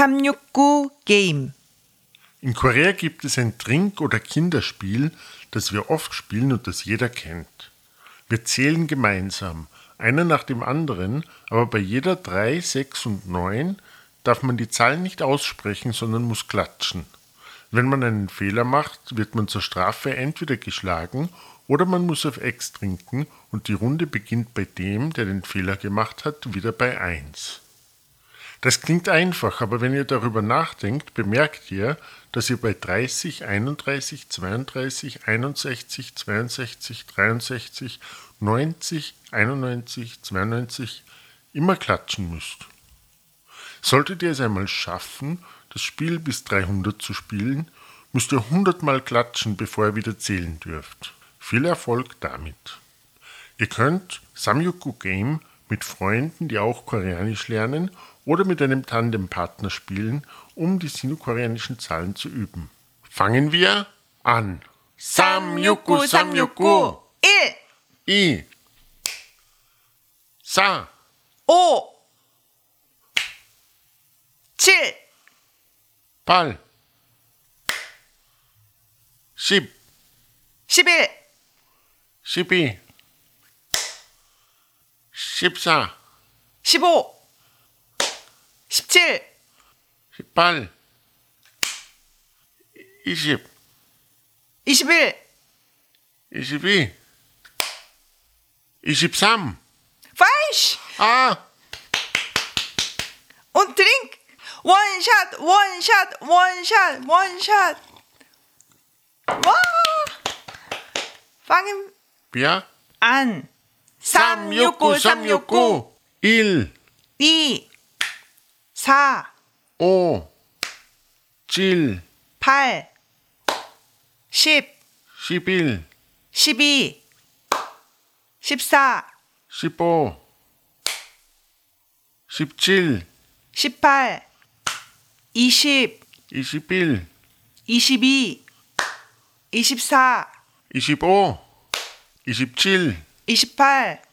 369 게임. In Korea gibt es ein Trink- oder Kinderspiel, das wir oft spielen und das jeder kennt. Wir zählen gemeinsam, einer nach dem anderen, aber bei jeder 3, 6 und 9 darf man die Zahlen nicht aussprechen, sondern muss klatschen. Wenn man einen Fehler macht, wird man zur Strafe entweder geschlagen oder man muss auf Ex trinken und die Runde beginnt bei dem, der den Fehler gemacht hat, wieder bei 1. Das klingt einfach, aber wenn ihr darüber nachdenkt, bemerkt ihr, dass ihr bei 30, 31, 32, 61, 62, 63, 90, 91, 92 immer klatschen müsst. Solltet ihr es einmal schaffen, das Spiel bis 300 zu spielen, müsst ihr 100 Mal klatschen, bevor ihr wieder zählen dürft. Viel Erfolg damit. Ihr könnt Samyuku Game mit Freunden, die auch Koreanisch lernen, oder mit einem Tandempartner spielen, um die sinokoreanischen Zahlen zu üben. Fangen wir an. Samyuku, Samyuku. Il. I. Sa. O. Chil. Pal. Sib. Sibil. Sibi. 14, 15, 17, 18, 20, 21, 22, 23. falsch! 아, Und trink! One-Shot, One-Shot, One-Shot, One-Shot! Wow! Fangen 비야? an! 369 369 1 2 4 5 7 8 10 11 12 14 15 17 18 20 21 22 24 25 27 28,